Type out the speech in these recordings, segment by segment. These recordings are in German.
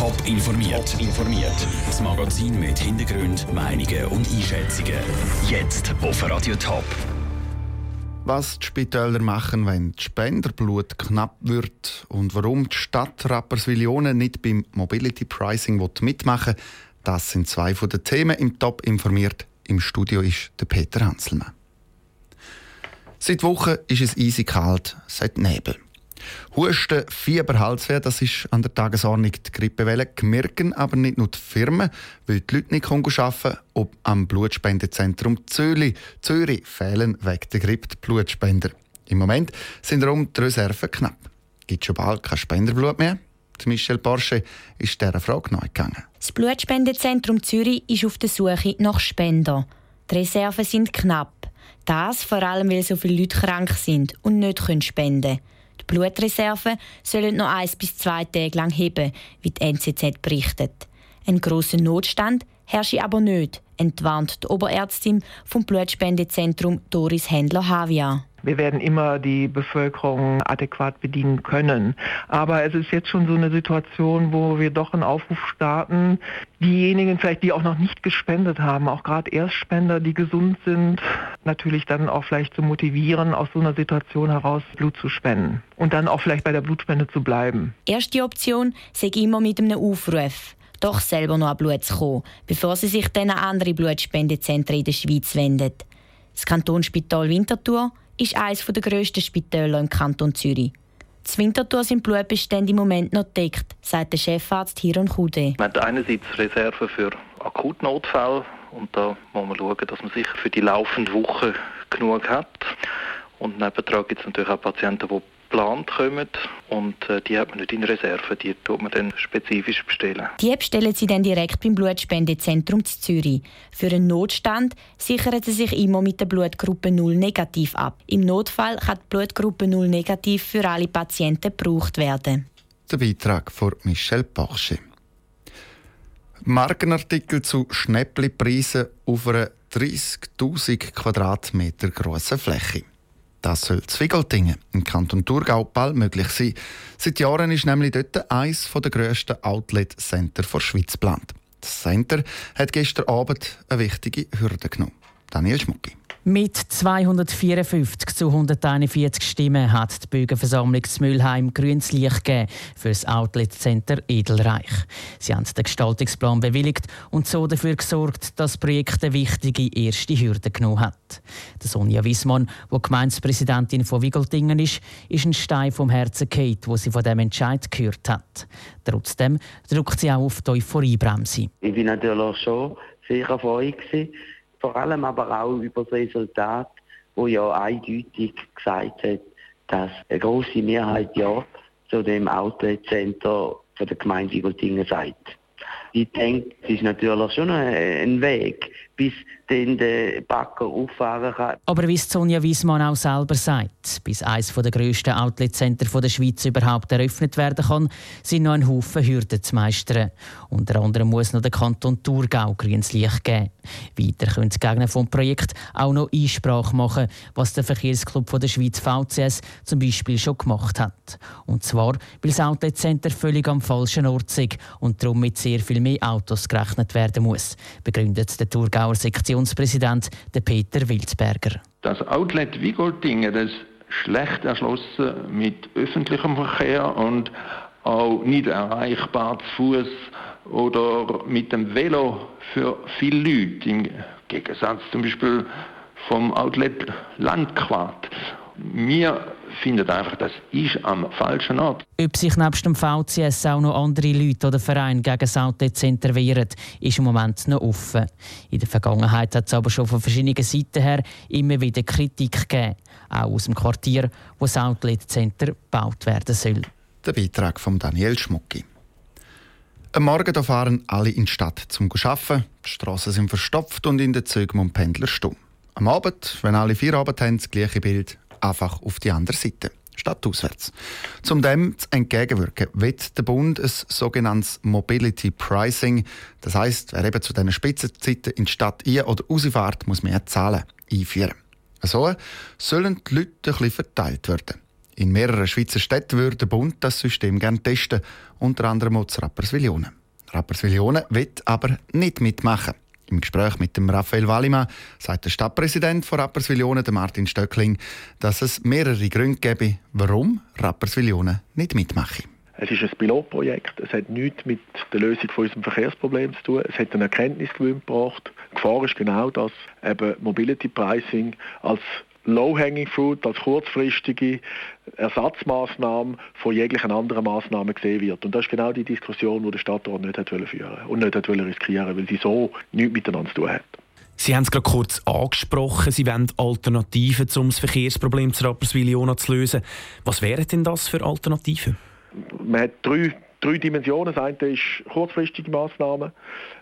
Top informiert. informiert. Das Magazin mit Hintergrund, Meinungen und Einschätzungen. Jetzt auf Radio Top. Was die Spitäler machen, wenn das Spenderblut knapp wird und warum die Stadt Rapperswil nicht beim Mobility Pricing mitmachen will, das sind zwei von den Themen im Top informiert. Im Studio ist der Peter Hanselmann. Seit Wochen ist es easy kalt, seit Nebel. Husten, Fieber, Halsweh, das ist an der Tagesordnung die Grippewelle. Merken aber nicht nur die Firmen, weil die Leute nicht arbeiten ob am Blutspendezentrum Zürich. Zürich fehlen wegen der Grippe die Blutspender. Im Moment sind rund die Reserven knapp. Gibt schon bald kein Spenderblut mehr? Michel Porsche ist dieser Frage gegangen. Das Blutspendezentrum Zürich ist auf der Suche nach Spendern. Die Reserven sind knapp. Das vor allem, weil so viele Leute krank sind und nicht spenden können. Blutreserven sollen noch eins bis zwei Tage lang heben, wie die NZZ berichtet. Ein grosser Notstand herrsche aber nicht, entwarnt die Oberärztin vom Blutspendezentrum Doris Händler-Havia. Wir werden immer die Bevölkerung adäquat bedienen können. Aber es ist jetzt schon so eine Situation, wo wir doch einen Aufruf starten. Diejenigen vielleicht, die auch noch nicht gespendet haben, auch gerade Erstspender, die gesund sind, natürlich dann auch vielleicht zu motivieren, aus so einer Situation heraus Blut zu spenden. Und dann auch vielleicht bei der Blutspende zu bleiben. Erste Option sei immer mit einem Aufruf doch selber noch an Blut zu kommen, bevor sie sich dann an andere Blutspendezentren in der Schweiz wenden. Das Kantonsspital Winterthur ist eines der grössten Spitäler im Kanton Zürich. Das Winterthur sind Blutbestände im Moment noch deckt, sagt der Chefarzt Hiron Kude. Man hat einerseits Reserven für Akutnotfälle und da muss man schauen, dass man sicher für die laufende Woche genug hat. Und nebendran gibt es natürlich auch Patienten, die geplant kommen und äh, die hat man nicht in Reserve, die tut man dann spezifisch bestellen. Die bestellen Sie dann direkt beim Blutspendezentrum zu Zürich. Für einen Notstand sichern Sie sich immer mit der Blutgruppe 0 negativ ab. Im Notfall kann die Blutgruppe 0 negativ für alle Patienten gebraucht werden. Der Beitrag von Michel Porsche. Markenartikel zu Schnäppli-Preisen auf einer 30.000 Quadratmeter grossen Fläche. Das soll Zwiegeltingen im Kanton Thurgau bald möglich sein. Seit Jahren ist nämlich dort eines der grössten Outlet-Center der Schweiz geplant. Das Center hat gestern Abend eine wichtige Hürde genommen. Daniel Schmucki. Mit 254 zu 141 Stimmen hat die Bürgerversammlung zu Mülheim grünes Licht gegeben für das Outlet Center Edelreich. Sie haben den Gestaltungsplan bewilligt und so dafür gesorgt, dass das Projekt eine wichtige erste Hürde genommen hat. Sonja Wiesmann, die Gemeindepräsidentin von Wiggeltingen ist, ist ein Stein vom Herzen Kate, wo sie von dem Entscheid gehört hat. Trotzdem drückt sie auch auf die Euphoriebremse. Ich bin natürlich schon sicher von vor allem aber auch über das Resultat, wo ja eindeutig gesagt hat, dass eine große Mehrheit ja zu dem Outlet Center der Gemeinde Igoltingen sagt. Ich denke, es ist natürlich schon ein Weg, bis dann der Backer auffahren kann. Aber wie Sonja Wiesmann auch selber sagt, bis eines der grössten Outlet-Center der Schweiz überhaupt eröffnet werden kann, sind noch ein Haufen Hürden zu meistern. Unter anderem muss noch der Kanton Thurgau grünes Licht geben. Weiter können die Gegner vom Projekt auch noch Einsprache machen, was der Verkehrsclub der Schweiz VCS zum Beispiel schon gemacht hat. Und zwar, weil das Outlet-Center völlig am falschen Ort ist und darum mit sehr viel mehr Autos gerechnet werden muss, begründet der Thurgauer Sektionspräsident Peter Wilsberger. Das Outlet Wigoltingen ist schlecht erschlossen mit öffentlichem Verkehr und auch nicht erreichbar zu Fuß oder mit dem Velo für viele Leute, im Gegensatz zum Beispiel vom Outlet Landquart. Wir finden einfach, das ist am falschen Ort. Ob sich nebst dem VCS auch noch andere Leute oder Vereine gegen das Outlet-Center wehren, ist im Moment noch offen. In der Vergangenheit hat es aber schon von verschiedenen Seiten her immer wieder Kritik gegeben, auch aus dem Quartier, wo das Outlet-Center gebaut werden soll. Der Beitrag von Daniel Schmucki. Am Morgen fahren alle in die Stadt zum Arbeiten. Die Straßen sind verstopft und in den Zügen und Pendler stumm. Am Abend, wenn alle vier Abend haben, das gleiche Bild einfach auf die andere Seite statt auswärts. Zum dem zu entgegenwirken, wird der Bund ein sogenanntes Mobility Pricing, das heißt, wer eben zu diesen Spitzenzeiten in die Stadt ein- oder rausfährt, muss mehr zahlen, einführen. So sollen die Leute ein bisschen verteilt werden. In mehreren Schweizer Städten würde der Bund das System gerne testen, unter anderem auch zu Rapperswil-Jona. Rapperswil-Jona will aber nicht mitmachen. Im Gespräch mit dem Raphael Wallimann sagt der Stadtpräsident von Rapperswil-Jona, Martin Stöckling, dass es mehrere Gründe gäbe, warum Rapperswil-Jona nicht mitmache. Es ist ein Pilotprojekt. Es hat nichts mit der Lösung von unserem Verkehrsproblem zu tun. Es hat einen Erkenntnisgewinn gebracht. Die Gefahr ist genau, dass eben Mobility Pricing als Low-Hanging Fruit, als kurzfristige Ersatzmaßnahme von jeglichen anderen Maßnahmen gesehen wird. Und das ist genau die Diskussion, die der Stadtrat nicht hat führen und nicht hat riskieren weil sie so nichts miteinander zu tun hat. Sie haben es gerade kurz angesprochen, Sie wollen Alternativen, um das Verkehrsproblem zu Rapperswil-Jona zu lösen. Was wären denn das für Alternativen? Man hat drei, drei Dimensionen. Das eine ist kurzfristige Maßnahmen,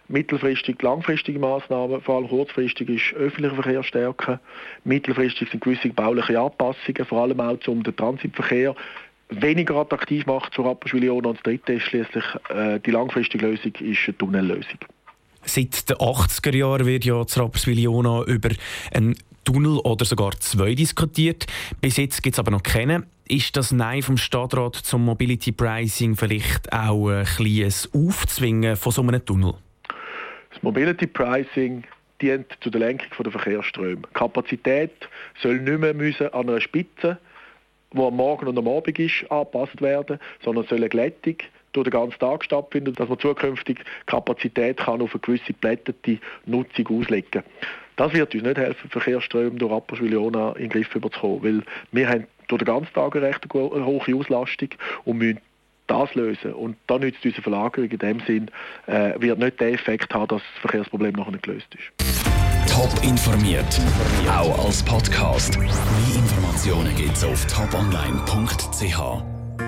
mittelfristig langfristige Maßnahmen. Vor allem kurzfristig ist öffentlicher Verkehr stärken. Mittelfristig sind gewisse bauliche Anpassungen, vor allem auch um den Transitverkehr weniger attraktiv macht zur Rapperswil-Jona. Und das dritte ist schließlich äh, die langfristige Lösung ist eine Tunnellösung. Seit den 80er Jahren wird ja zu Rapperswil-Jona über einen Tunnel oder sogar zwei diskutiert. Bis jetzt gibt es aber noch keinen. Ist das Nein vom Stadtrat zum Mobility Pricing vielleicht auch ein kleines Aufzwingen von so einem Tunnel? Das Mobility Pricing dient zu der Lenkung der Verkehrsströme. Kapazität soll nicht mehr müssen an einer Spitze, die am Morgen und am Abend ist, angepasst werden, sondern soll eine Glättung durch den ganzen Tag stattfinden, dass man zukünftig Kapazität kann auf eine gewisse glättete Nutzung auslegen kann. Das wird uns nicht helfen, Verkehrsströme durch Rapperswil-Jona in den Griff zu bekommen, weil wir haben durch den ganzen Tag eine recht hohe Auslastung und müssen das lösen. Und da nützt unsere Verlagerung in dem Sinn, äh, wird nicht den Effekt haben, dass das Verkehrsproblem noch nicht gelöst ist. Top informiert, auch als Podcast. Mehr Informationen gibt es auf toponline.ch.